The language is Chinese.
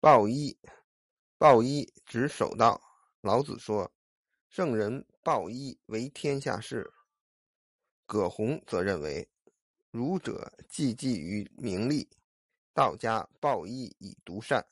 抱一，抱一指守道。老子说：“圣人抱一为天下事。”葛洪则认为：“儒者既济于名利，道家抱一以独善。”